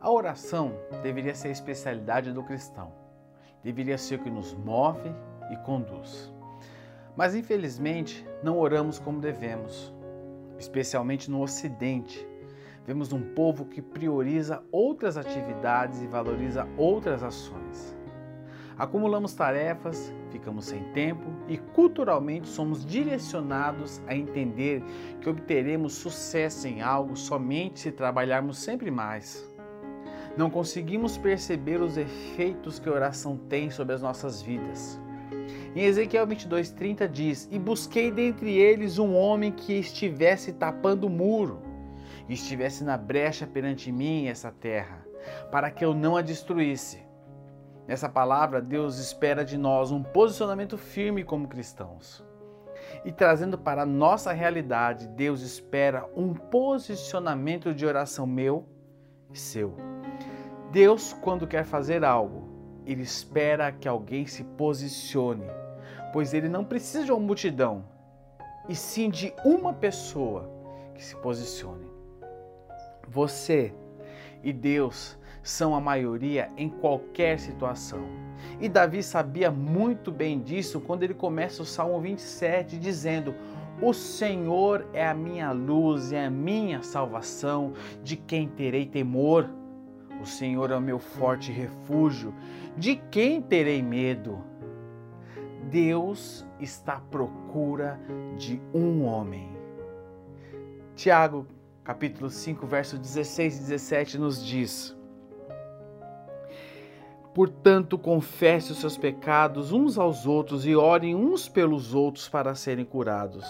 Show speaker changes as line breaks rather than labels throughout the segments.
A oração deveria ser a especialidade do cristão. Deveria ser o que nos move e conduz. Mas infelizmente não oramos como devemos, especialmente no Ocidente. Vemos um povo que prioriza outras atividades e valoriza outras ações. Acumulamos tarefas, ficamos sem tempo e culturalmente somos direcionados a entender que obteremos sucesso em algo somente se trabalharmos sempre mais. Não conseguimos perceber os efeitos que a oração tem sobre as nossas vidas. Em Ezequiel 22:30 diz: "E busquei dentre eles um homem que estivesse tapando o muro, e estivesse na brecha perante mim essa terra, para que eu não a destruísse." Nessa palavra, Deus espera de nós um posicionamento firme como cristãos. E trazendo para a nossa realidade, Deus espera um posicionamento de oração meu e seu. Deus, quando quer fazer algo, ele espera que alguém se posicione, pois ele não precisa de uma multidão, e sim de uma pessoa que se posicione. Você e Deus são a maioria em qualquer situação. E Davi sabia muito bem disso quando ele começa o Salmo 27 dizendo: O Senhor é a minha luz e a minha salvação, de quem terei temor? O Senhor é o meu forte refúgio, de quem terei medo? Deus está à procura de um homem. Tiago, capítulo 5, verso 16 e 17 nos diz: Portanto, confesse os seus pecados uns aos outros e orem uns pelos outros para serem curados.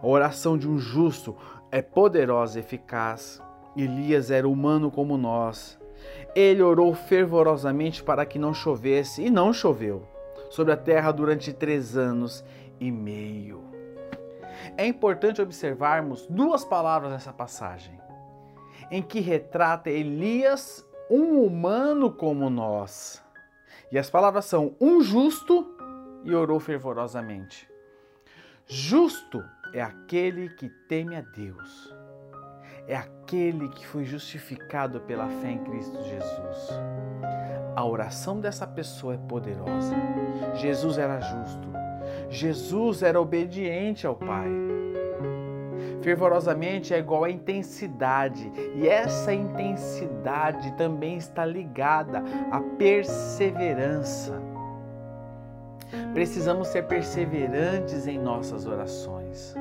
A oração de um justo é poderosa e eficaz. Elias era humano como nós. Ele orou fervorosamente para que não chovesse, e não choveu sobre a terra durante três anos e meio. É importante observarmos duas palavras nessa passagem, em que retrata Elias um humano como nós. E as palavras são um justo e orou fervorosamente. Justo é aquele que teme a Deus. É aquele que foi justificado pela fé em Cristo Jesus. A oração dessa pessoa é poderosa. Jesus era justo. Jesus era obediente ao Pai. Fervorosamente é igual a intensidade, e essa intensidade também está ligada à perseverança. Precisamos ser perseverantes em nossas orações.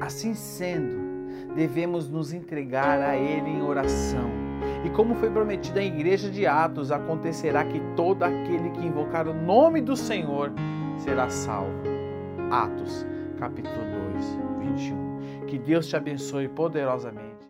Assim sendo, devemos nos entregar a Ele em oração. E como foi prometido à igreja de Atos, acontecerá que todo aquele que invocar o nome do Senhor será salvo. Atos, capítulo 2, 21. Que Deus te abençoe poderosamente.